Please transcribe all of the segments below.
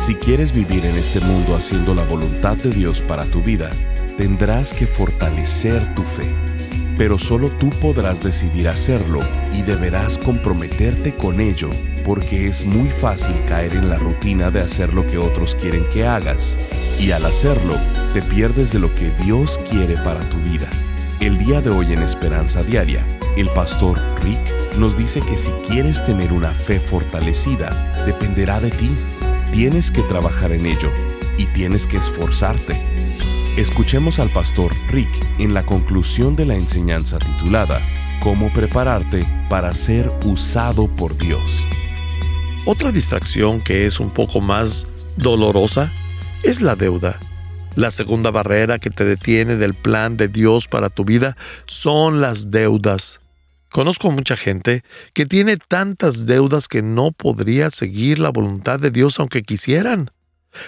Si quieres vivir en este mundo haciendo la voluntad de Dios para tu vida, tendrás que fortalecer tu fe. Pero solo tú podrás decidir hacerlo y deberás comprometerte con ello porque es muy fácil caer en la rutina de hacer lo que otros quieren que hagas. Y al hacerlo, te pierdes de lo que Dios quiere para tu vida. El día de hoy en Esperanza Diaria, el pastor Rick nos dice que si quieres tener una fe fortalecida, dependerá de ti Tienes que trabajar en ello y tienes que esforzarte. Escuchemos al pastor Rick en la conclusión de la enseñanza titulada Cómo prepararte para ser usado por Dios. Otra distracción que es un poco más dolorosa es la deuda. La segunda barrera que te detiene del plan de Dios para tu vida son las deudas. Conozco mucha gente que tiene tantas deudas que no podría seguir la voluntad de Dios aunque quisieran.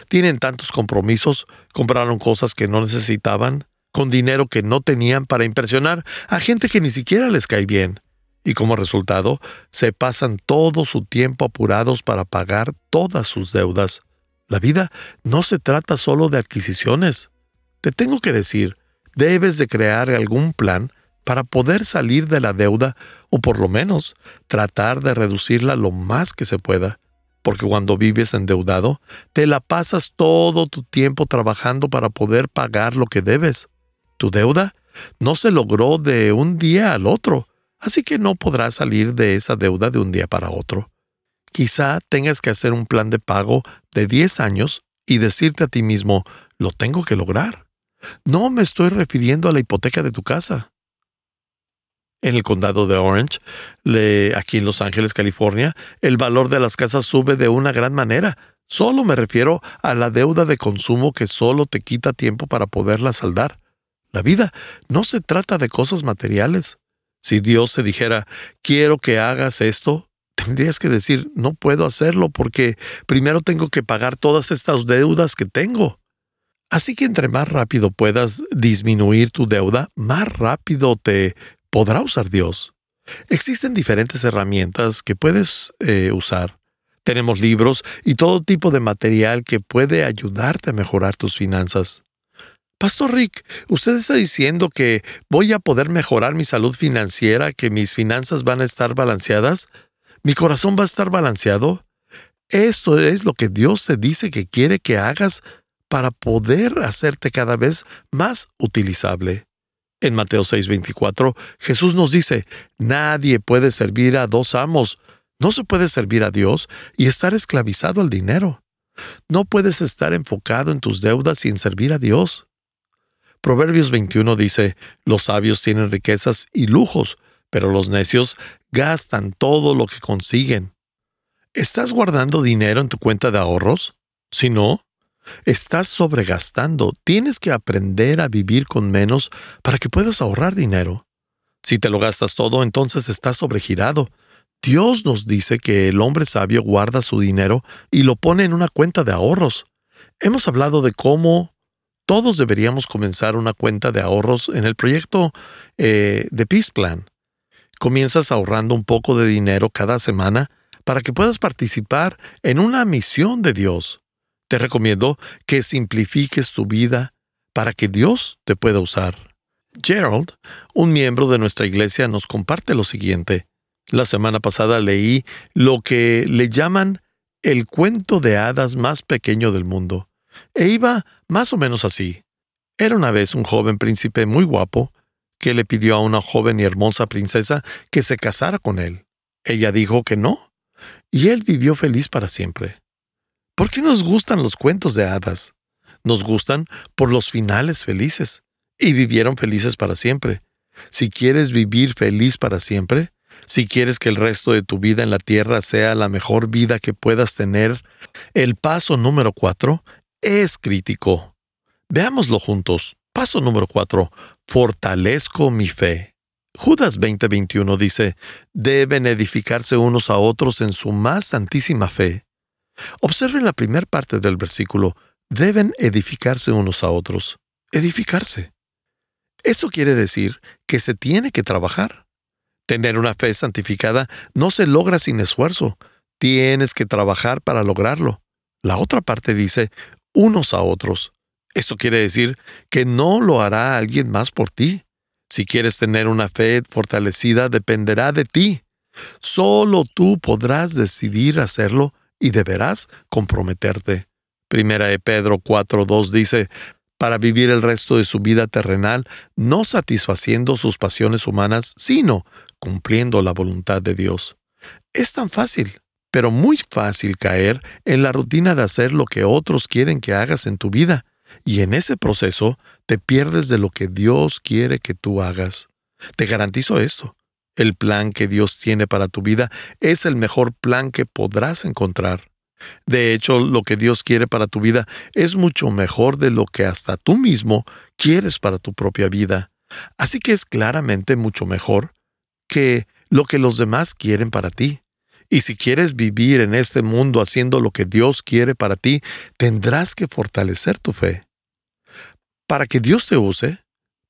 Tienen tantos compromisos, compraron cosas que no necesitaban, con dinero que no tenían para impresionar a gente que ni siquiera les cae bien. Y como resultado, se pasan todo su tiempo apurados para pagar todas sus deudas. La vida no se trata solo de adquisiciones. Te tengo que decir, debes de crear algún plan para poder salir de la deuda o por lo menos tratar de reducirla lo más que se pueda. Porque cuando vives endeudado, te la pasas todo tu tiempo trabajando para poder pagar lo que debes. Tu deuda no se logró de un día al otro, así que no podrás salir de esa deuda de un día para otro. Quizá tengas que hacer un plan de pago de 10 años y decirte a ti mismo, lo tengo que lograr. No me estoy refiriendo a la hipoteca de tu casa en el condado de Orange, aquí en Los Ángeles, California, el valor de las casas sube de una gran manera. Solo me refiero a la deuda de consumo que solo te quita tiempo para poderla saldar. La vida no se trata de cosas materiales. Si Dios te dijera, quiero que hagas esto, tendrías que decir, no puedo hacerlo porque primero tengo que pagar todas estas deudas que tengo. Así que entre más rápido puedas disminuir tu deuda, más rápido te podrá usar Dios. Existen diferentes herramientas que puedes eh, usar. Tenemos libros y todo tipo de material que puede ayudarte a mejorar tus finanzas. Pastor Rick, ¿usted está diciendo que voy a poder mejorar mi salud financiera, que mis finanzas van a estar balanceadas? ¿Mi corazón va a estar balanceado? Esto es lo que Dios te dice que quiere que hagas para poder hacerte cada vez más utilizable. En Mateo 6:24, Jesús nos dice, nadie puede servir a dos amos. No se puede servir a Dios y estar esclavizado al dinero. No puedes estar enfocado en tus deudas en servir a Dios. Proverbios 21 dice, los sabios tienen riquezas y lujos, pero los necios gastan todo lo que consiguen. ¿Estás guardando dinero en tu cuenta de ahorros? Si no, Estás sobregastando. Tienes que aprender a vivir con menos para que puedas ahorrar dinero. Si te lo gastas todo, entonces estás sobregirado. Dios nos dice que el hombre sabio guarda su dinero y lo pone en una cuenta de ahorros. Hemos hablado de cómo todos deberíamos comenzar una cuenta de ahorros en el proyecto eh, de Peace Plan. Comienzas ahorrando un poco de dinero cada semana para que puedas participar en una misión de Dios. Te recomiendo que simplifiques tu vida para que Dios te pueda usar. Gerald, un miembro de nuestra iglesia, nos comparte lo siguiente. La semana pasada leí lo que le llaman el cuento de hadas más pequeño del mundo, e iba más o menos así. Era una vez un joven príncipe muy guapo que le pidió a una joven y hermosa princesa que se casara con él. Ella dijo que no, y él vivió feliz para siempre. ¿Por qué nos gustan los cuentos de hadas? Nos gustan por los finales felices. Y vivieron felices para siempre. Si quieres vivir feliz para siempre, Si quieres que el resto de tu vida en la tierra sea la mejor vida que puedas tener, el paso número cuatro es crítico. Veámoslo juntos. Paso número cuatro. Fortalezco mi fe. Judas 20:21 dice, deben edificarse unos a otros en su más santísima fe. Observen la primera parte del versículo, deben edificarse unos a otros. Edificarse. Eso quiere decir que se tiene que trabajar. Tener una fe santificada no se logra sin esfuerzo. Tienes que trabajar para lograrlo. La otra parte dice, unos a otros. Esto quiere decir que no lo hará alguien más por ti. Si quieres tener una fe fortalecida, dependerá de ti. Solo tú podrás decidir hacerlo y deberás comprometerte. Primera de Pedro 4.2 dice, para vivir el resto de su vida terrenal, no satisfaciendo sus pasiones humanas, sino cumpliendo la voluntad de Dios. Es tan fácil, pero muy fácil caer en la rutina de hacer lo que otros quieren que hagas en tu vida, y en ese proceso te pierdes de lo que Dios quiere que tú hagas. Te garantizo esto. El plan que Dios tiene para tu vida es el mejor plan que podrás encontrar. De hecho, lo que Dios quiere para tu vida es mucho mejor de lo que hasta tú mismo quieres para tu propia vida. Así que es claramente mucho mejor que lo que los demás quieren para ti. Y si quieres vivir en este mundo haciendo lo que Dios quiere para ti, tendrás que fortalecer tu fe. Para que Dios te use,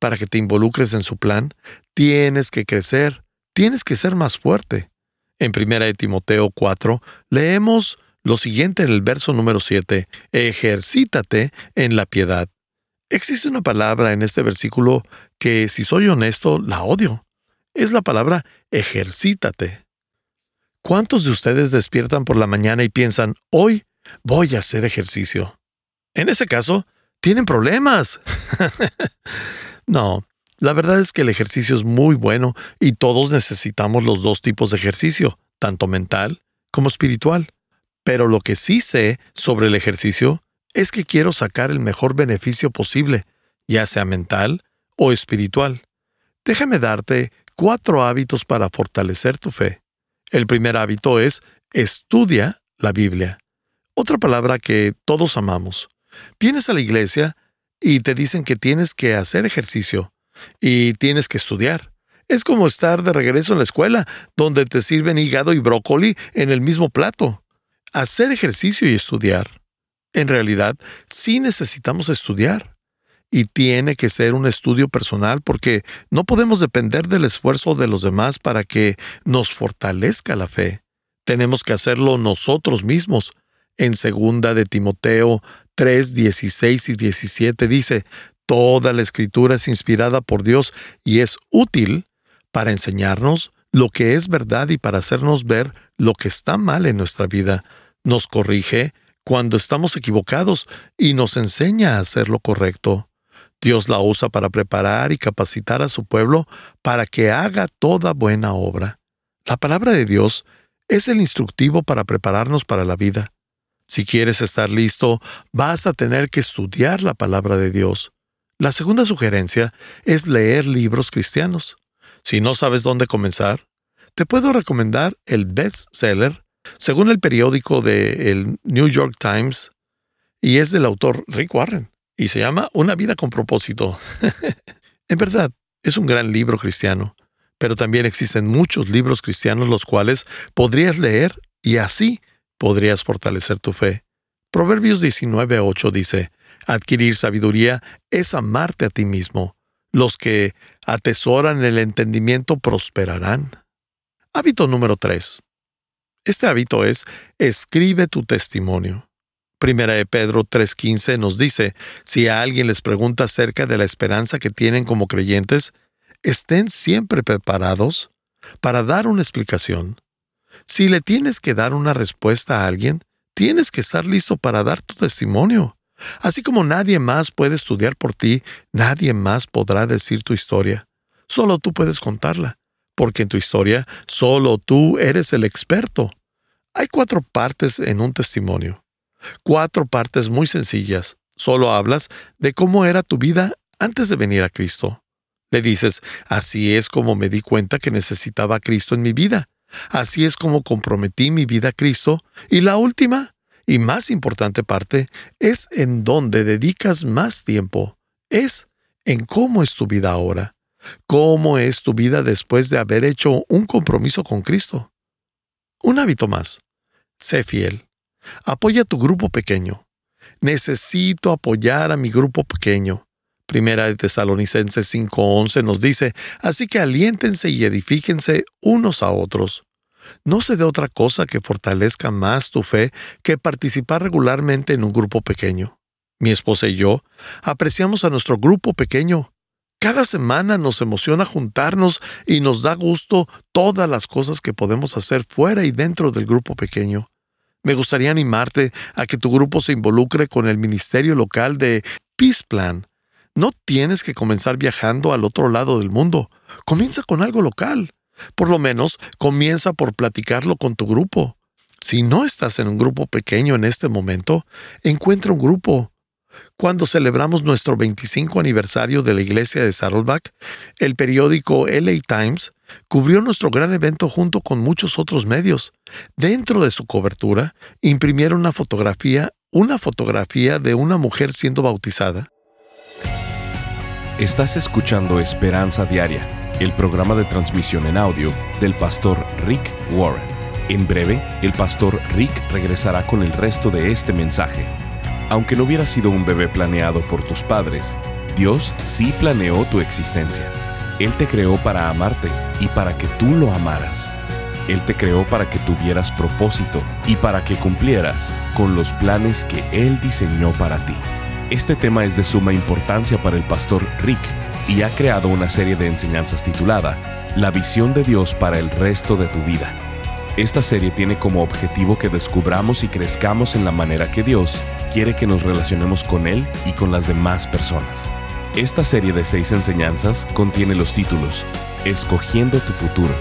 para que te involucres en su plan, tienes que crecer, tienes que ser más fuerte. En 1 Timoteo 4 leemos lo siguiente en el verso número 7, ejercítate en la piedad. Existe una palabra en este versículo que, si soy honesto, la odio es la palabra ejercítate. ¿Cuántos de ustedes despiertan por la mañana y piensan, hoy voy a hacer ejercicio? En ese caso, tienen problemas. no, la verdad es que el ejercicio es muy bueno y todos necesitamos los dos tipos de ejercicio, tanto mental como espiritual. Pero lo que sí sé sobre el ejercicio es que quiero sacar el mejor beneficio posible, ya sea mental o espiritual. Déjame darte cuatro hábitos para fortalecer tu fe. El primer hábito es estudia la Biblia. Otra palabra que todos amamos. Vienes a la iglesia y te dicen que tienes que hacer ejercicio y tienes que estudiar. Es como estar de regreso en la escuela, donde te sirven hígado y brócoli en el mismo plato. Hacer ejercicio y estudiar. En realidad, sí necesitamos estudiar y tiene que ser un estudio personal porque no podemos depender del esfuerzo de los demás para que nos fortalezca la fe. Tenemos que hacerlo nosotros mismos. En segunda de Timoteo 3, 16 y 17 dice, Toda la escritura es inspirada por Dios y es útil para enseñarnos lo que es verdad y para hacernos ver lo que está mal en nuestra vida. Nos corrige cuando estamos equivocados y nos enseña a hacer lo correcto. Dios la usa para preparar y capacitar a su pueblo para que haga toda buena obra. La palabra de Dios es el instructivo para prepararnos para la vida. Si quieres estar listo, vas a tener que estudiar la palabra de Dios. La segunda sugerencia es leer libros cristianos. Si no sabes dónde comenzar, te puedo recomendar el bestseller, según el periódico del New York Times, y es del autor Rick Warren y se llama Una vida con propósito. en verdad, es un gran libro cristiano, pero también existen muchos libros cristianos los cuales podrías leer y así podrías fortalecer tu fe. Proverbios 19.8 dice, Adquirir sabiduría es amarte a ti mismo. Los que atesoran el entendimiento prosperarán. Hábito número 3. Este hábito es escribe tu testimonio. Primera de Pedro 3:15 nos dice, si a alguien les pregunta acerca de la esperanza que tienen como creyentes, estén siempre preparados para dar una explicación. Si le tienes que dar una respuesta a alguien, tienes que estar listo para dar tu testimonio. Así como nadie más puede estudiar por ti, nadie más podrá decir tu historia. Solo tú puedes contarla, porque en tu historia solo tú eres el experto. Hay cuatro partes en un testimonio. Cuatro partes muy sencillas. Solo hablas de cómo era tu vida antes de venir a Cristo. Le dices, así es como me di cuenta que necesitaba a Cristo en mi vida. Así es como comprometí mi vida a Cristo. Y la última y más importante parte es en dónde dedicas más tiempo. Es en cómo es tu vida ahora. ¿Cómo es tu vida después de haber hecho un compromiso con Cristo? Un hábito más. Sé fiel. Apoya a tu grupo pequeño. Necesito apoyar a mi grupo pequeño. Primera de Tesalonicenses 5:11 nos dice, así que aliéntense y edifíquense unos a otros. No se dé otra cosa que fortalezca más tu fe que participar regularmente en un grupo pequeño. Mi esposa y yo apreciamos a nuestro grupo pequeño. Cada semana nos emociona juntarnos y nos da gusto todas las cosas que podemos hacer fuera y dentro del grupo pequeño. Me gustaría animarte a que tu grupo se involucre con el ministerio local de Peace Plan. No tienes que comenzar viajando al otro lado del mundo. Comienza con algo local. Por lo menos comienza por platicarlo con tu grupo. Si no estás en un grupo pequeño en este momento, encuentra un grupo. Cuando celebramos nuestro 25 aniversario de la iglesia de Saddleback, el periódico LA Times cubrió nuestro gran evento junto con muchos otros medios. Dentro de su cobertura, imprimieron una fotografía, una fotografía de una mujer siendo bautizada. Estás escuchando Esperanza Diaria el programa de transmisión en audio del pastor Rick Warren. En breve, el pastor Rick regresará con el resto de este mensaje. Aunque no hubiera sido un bebé planeado por tus padres, Dios sí planeó tu existencia. Él te creó para amarte y para que tú lo amaras. Él te creó para que tuvieras propósito y para que cumplieras con los planes que Él diseñó para ti. Este tema es de suma importancia para el pastor Rick y ha creado una serie de enseñanzas titulada La visión de Dios para el resto de tu vida. Esta serie tiene como objetivo que descubramos y crezcamos en la manera que Dios quiere que nos relacionemos con Él y con las demás personas. Esta serie de seis enseñanzas contiene los títulos Escogiendo tu futuro,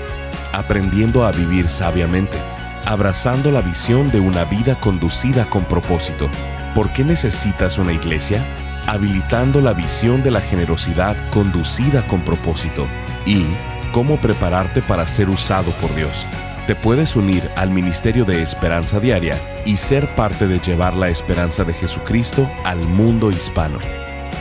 Aprendiendo a vivir sabiamente, Abrazando la visión de una vida conducida con propósito. ¿Por qué necesitas una iglesia? Habilitando la visión de la generosidad conducida con propósito y cómo prepararte para ser usado por Dios. Te puedes unir al Ministerio de Esperanza Diaria y ser parte de llevar la esperanza de Jesucristo al mundo hispano.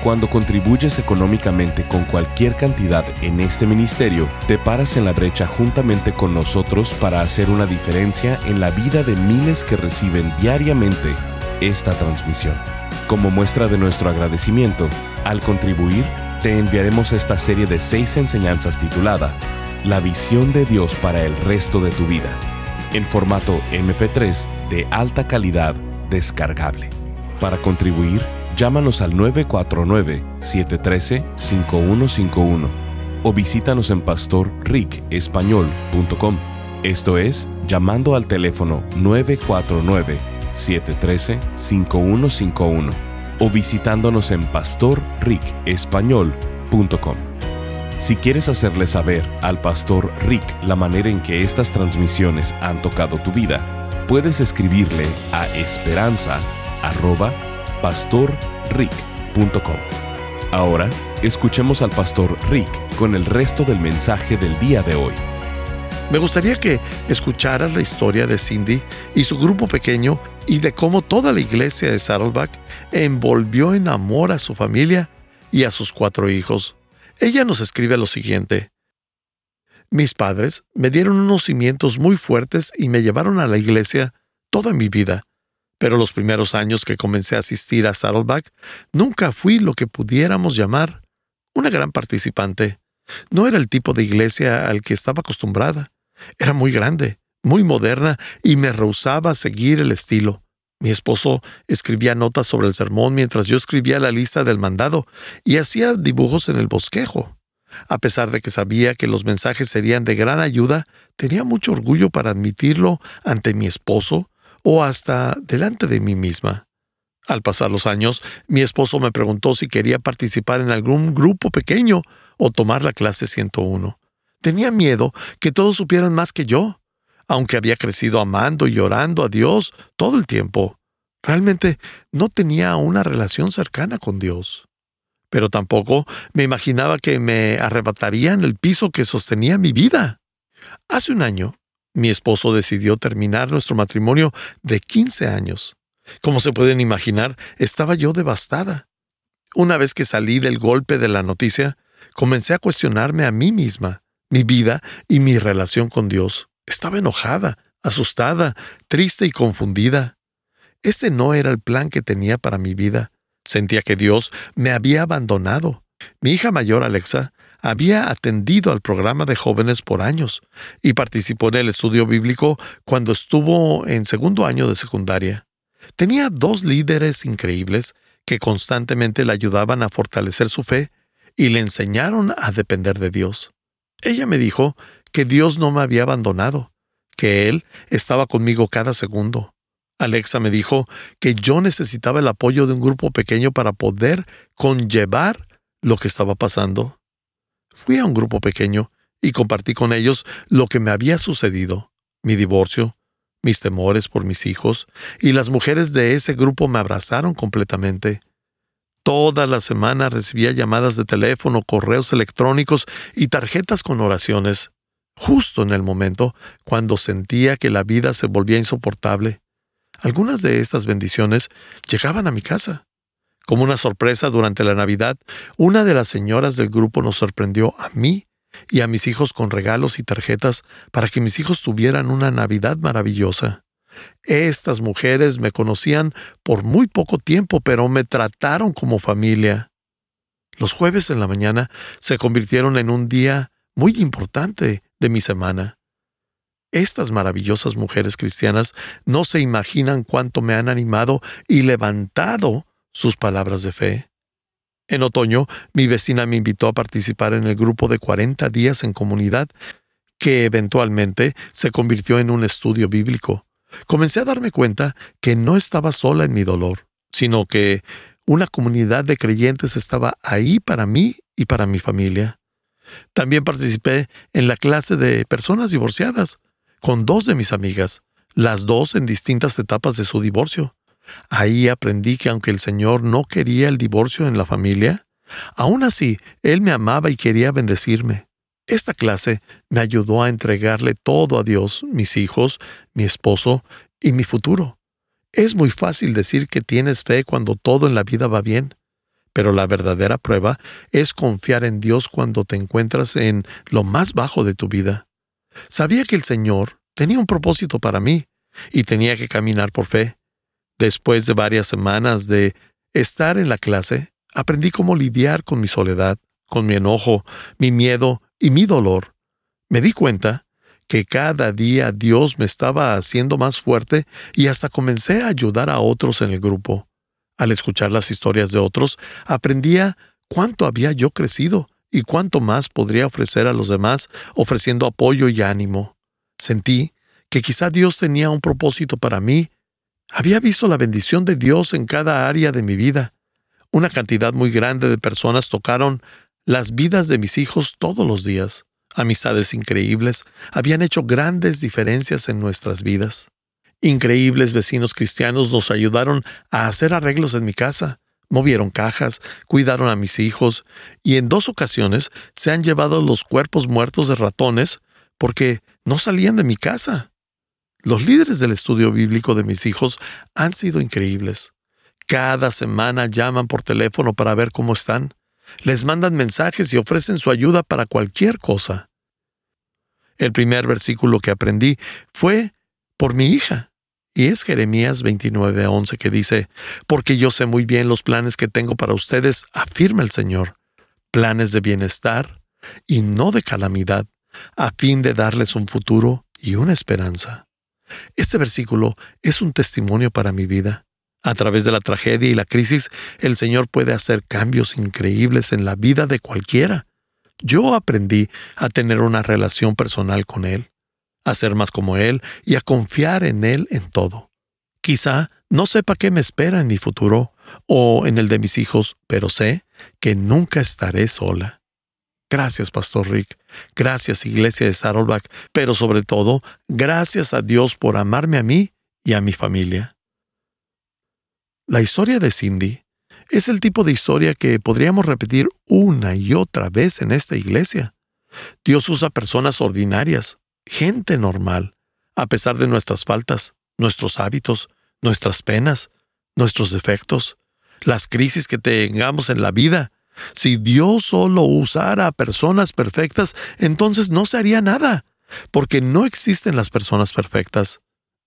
Cuando contribuyes económicamente con cualquier cantidad en este ministerio, te paras en la brecha juntamente con nosotros para hacer una diferencia en la vida de miles que reciben diariamente esta transmisión. Como muestra de nuestro agradecimiento, al contribuir, te enviaremos esta serie de seis enseñanzas titulada La visión de Dios para el resto de tu vida, en formato MP3 de alta calidad descargable. Para contribuir, llámanos al 949-713-5151 o visítanos en pastorricespañol.com. Esto es, llamando al teléfono 949 713-5151 o visitándonos en pastorricespañol.com. Si quieres hacerle saber al pastor Rick la manera en que estas transmisiones han tocado tu vida, puedes escribirle a esperanza@pastorrick.com. Ahora, escuchemos al pastor Rick con el resto del mensaje del día de hoy. Me gustaría que escucharas la historia de Cindy y su grupo pequeño y de cómo toda la iglesia de Saddleback envolvió en amor a su familia y a sus cuatro hijos. Ella nos escribe lo siguiente. Mis padres me dieron unos cimientos muy fuertes y me llevaron a la iglesia toda mi vida. Pero los primeros años que comencé a asistir a Saddleback, nunca fui lo que pudiéramos llamar una gran participante. No era el tipo de iglesia al que estaba acostumbrada. Era muy grande, muy moderna y me rehusaba a seguir el estilo. Mi esposo escribía notas sobre el sermón mientras yo escribía la lista del mandado y hacía dibujos en el bosquejo. A pesar de que sabía que los mensajes serían de gran ayuda, tenía mucho orgullo para admitirlo ante mi esposo o hasta delante de mí misma. Al pasar los años, mi esposo me preguntó si quería participar en algún grupo pequeño o tomar la clase 101. Tenía miedo que todos supieran más que yo, aunque había crecido amando y orando a Dios todo el tiempo. Realmente no tenía una relación cercana con Dios. pero tampoco me imaginaba que me arrebatarían el piso que sostenía mi vida. Hace un año, mi esposo decidió terminar nuestro matrimonio de 15 años. Como se pueden imaginar, estaba yo devastada. Una vez que salí del golpe de la noticia, comencé a cuestionarme a mí misma, mi vida y mi relación con Dios. Estaba enojada, asustada, triste y confundida. Este no era el plan que tenía para mi vida. Sentía que Dios me había abandonado. Mi hija mayor, Alexa, había atendido al programa de jóvenes por años y participó en el estudio bíblico cuando estuvo en segundo año de secundaria. Tenía dos líderes increíbles que constantemente le ayudaban a fortalecer su fe y le enseñaron a depender de Dios. Ella me dijo que Dios no me había abandonado, que Él estaba conmigo cada segundo. Alexa me dijo que yo necesitaba el apoyo de un grupo pequeño para poder conllevar lo que estaba pasando. Fui a un grupo pequeño y compartí con ellos lo que me había sucedido, mi divorcio, mis temores por mis hijos, y las mujeres de ese grupo me abrazaron completamente. Toda la semana recibía llamadas de teléfono, correos electrónicos y tarjetas con oraciones, justo en el momento cuando sentía que la vida se volvía insoportable. Algunas de estas bendiciones llegaban a mi casa. Como una sorpresa durante la Navidad, una de las señoras del grupo nos sorprendió a mí y a mis hijos con regalos y tarjetas para que mis hijos tuvieran una Navidad maravillosa. Estas mujeres me conocían por muy poco tiempo, pero me trataron como familia. Los jueves en la mañana se convirtieron en un día muy importante de mi semana. Estas maravillosas mujeres cristianas no se imaginan cuánto me han animado y levantado sus palabras de fe. En otoño, mi vecina me invitó a participar en el grupo de 40 días en comunidad, que eventualmente se convirtió en un estudio bíblico. Comencé a darme cuenta que no estaba sola en mi dolor, sino que una comunidad de creyentes estaba ahí para mí y para mi familia. También participé en la clase de personas divorciadas, con dos de mis amigas, las dos en distintas etapas de su divorcio. Ahí aprendí que aunque el Señor no quería el divorcio en la familia, aún así Él me amaba y quería bendecirme. Esta clase me ayudó a entregarle todo a Dios, mis hijos, mi esposo y mi futuro. Es muy fácil decir que tienes fe cuando todo en la vida va bien, pero la verdadera prueba es confiar en Dios cuando te encuentras en lo más bajo de tu vida. Sabía que el Señor tenía un propósito para mí y tenía que caminar por fe. Después de varias semanas de estar en la clase, aprendí cómo lidiar con mi soledad, con mi enojo, mi miedo y mi dolor. Me di cuenta que cada día Dios me estaba haciendo más fuerte y hasta comencé a ayudar a otros en el grupo. Al escuchar las historias de otros, aprendía cuánto había yo crecido y cuánto más podría ofrecer a los demás ofreciendo apoyo y ánimo. Sentí que quizá Dios tenía un propósito para mí. Había visto la bendición de Dios en cada área de mi vida. Una cantidad muy grande de personas tocaron las vidas de mis hijos todos los días. Amistades increíbles habían hecho grandes diferencias en nuestras vidas. Increíbles vecinos cristianos nos ayudaron a hacer arreglos en mi casa movieron cajas, cuidaron a mis hijos y en dos ocasiones se han llevado los cuerpos muertos de ratones porque no salían de mi casa. Los líderes del estudio bíblico de mis hijos han sido increíbles. Cada semana llaman por teléfono para ver cómo están. Les mandan mensajes y ofrecen su ayuda para cualquier cosa. El primer versículo que aprendí fue por mi hija. Y es Jeremías 29:11 que dice, Porque yo sé muy bien los planes que tengo para ustedes, afirma el Señor, planes de bienestar y no de calamidad, a fin de darles un futuro y una esperanza. Este versículo es un testimonio para mi vida. A través de la tragedia y la crisis, el Señor puede hacer cambios increíbles en la vida de cualquiera. Yo aprendí a tener una relación personal con Él a ser más como Él y a confiar en Él en todo. Quizá no sepa qué me espera en mi futuro o en el de mis hijos, pero sé que nunca estaré sola. Gracias, Pastor Rick. Gracias, Iglesia de Saddleback, pero sobre todo, gracias a Dios por amarme a mí y a mi familia. La historia de Cindy Es el tipo de historia que podríamos repetir una y otra vez en esta iglesia. Dios usa personas ordinarias, gente normal, a pesar de nuestras faltas, nuestros hábitos, nuestras penas, nuestros defectos, las crisis que tengamos en la vida. Si Dios solo usara a personas perfectas, entonces no se haría nada, porque no existen las personas perfectas.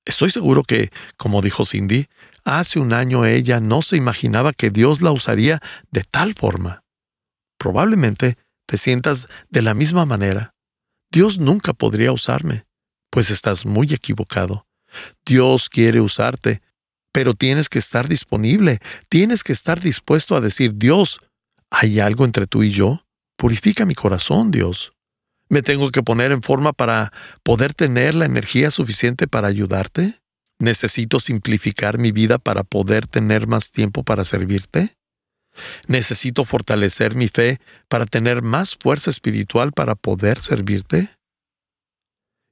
Estoy seguro que, como dijo Cindy, hace un año ella no se imaginaba que Dios la usaría de tal forma. Probablemente te sientas de la misma manera. Dios nunca podría usarme, pues estás muy equivocado. Dios quiere usarte, pero tienes que estar disponible, tienes que estar dispuesto a decir, Dios, ¿hay algo entre tú y yo? Purifica mi corazón, Dios. ¿Me tengo que poner en forma para poder tener la energía suficiente para ayudarte? ¿Necesito simplificar mi vida para poder tener más tiempo para servirte? ¿Necesito fortalecer mi fe para tener más fuerza espiritual para poder servirte?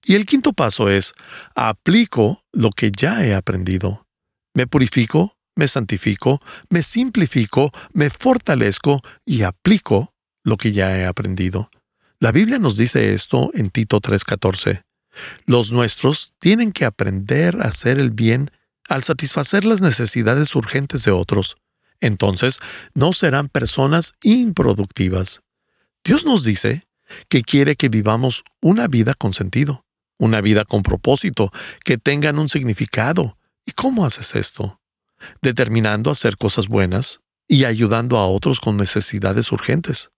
Y el quinto paso es, aplico lo que ya he aprendido. Me purifico, me santifico, me simplifico, me fortalezco y aplico lo que ya he aprendido. La Biblia nos dice esto en Tito 3:14. Los nuestros tienen que aprender a hacer el bien al satisfacer las necesidades urgentes de otros. Entonces, no serán personas improductivas. Dios nos dice que quiere que vivamos una vida con sentido, una vida con propósito, que tengan un significado, ¿Y cómo haces esto? Determinando hacer cosas buenas y ayudando a otros con necesidades urgentes.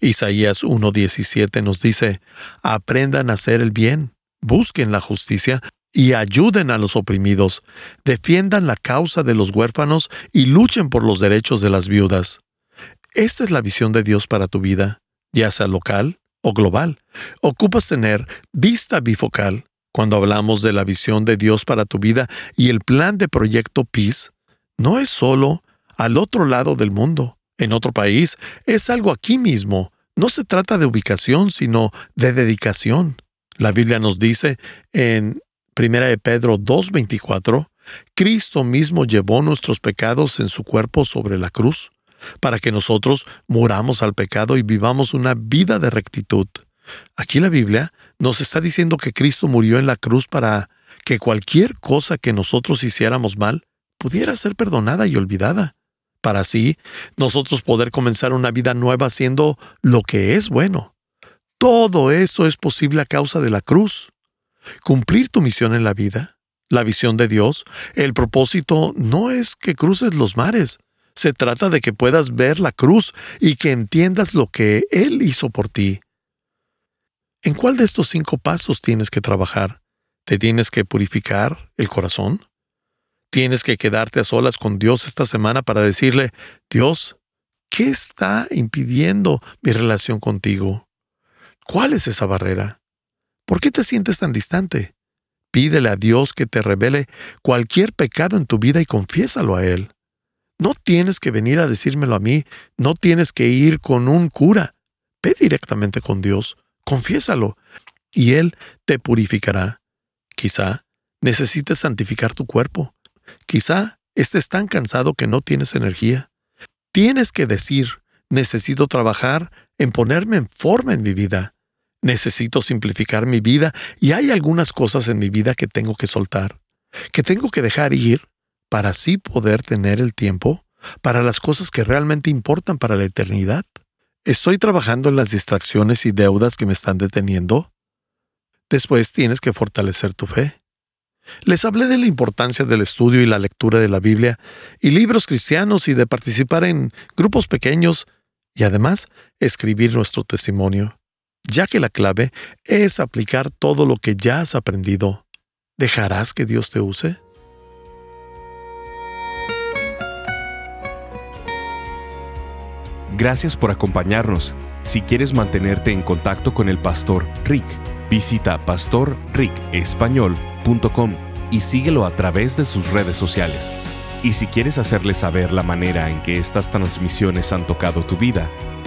Isaías 1.17 nos dice, aprendan a hacer el bien, busquen la justicia y ayuden a los oprimidos, defiendan la causa de los huérfanos y luchen por los derechos de las viudas. Esta es la visión de Dios para tu vida, ya sea local o global. Ocupas tener vista bifocal, cuando hablamos de la visión de Dios para tu vida y el plan de Proyecto Peace, no es solo al otro lado del mundo, en otro país, es algo aquí mismo. No se trata de ubicación, sino de dedicación. La Biblia nos dice en 1 de Pedro 2.24, Cristo mismo llevó nuestros pecados en su cuerpo sobre la cruz, para que nosotros muramos al pecado y vivamos una vida de rectitud. Aquí la Biblia nos está diciendo que Cristo murió en la cruz para que cualquier cosa que nosotros hiciéramos mal pudiera ser perdonada y olvidada, para así nosotros poder comenzar una vida nueva haciendo lo que es bueno. Todo esto es posible a causa de la cruz. Cumplir tu misión en la vida, la visión de Dios, el propósito no es que cruces los mares, se trata de que puedas ver la cruz y que entiendas lo que Él hizo por ti ¿En cuál de estos cinco pasos tienes que trabajar? ¿Te tienes que purificar el corazón? ¿Tienes que quedarte a solas con Dios esta semana para decirle, Dios, ¿qué está impidiendo mi relación contigo? ¿Cuál es esa barrera? ¿Por qué te sientes tan distante? Pídele a Dios que te revele cualquier pecado en tu vida y confiésalo a Él. No tienes que venir a decírmelo a mí, no tienes que ir con un cura. Ve directamente con Dios confiésalo, y Él te purificará. Quizá necesites santificar tu cuerpo. Quizá estés tan cansado que no tienes energía. Tienes que decir, necesito trabajar en ponerme en forma en mi vida. Necesito simplificar mi vida y hay algunas cosas en mi vida que tengo que soltar, que tengo que dejar ir para así poder tener el tiempo para las cosas que realmente importan para la eternidad. ¿Estoy trabajando en las distracciones y deudas que me están deteniendo? Después tienes que fortalecer tu fe. Les hablé de la importancia del estudio y la lectura de la Biblia y libros cristianos y de participar en grupos pequeños y además escribir nuestro testimonio, ya que la clave es aplicar todo lo que ya has aprendido. ¿Dejarás que Dios te use? Gracias por acompañarnos. Si quieres mantenerte en contacto con el pastor Rick, visita pastorricespañol.com y síguelo a través de sus redes sociales. Y si quieres hacerle saber la manera en que estas transmisiones han tocado tu vida,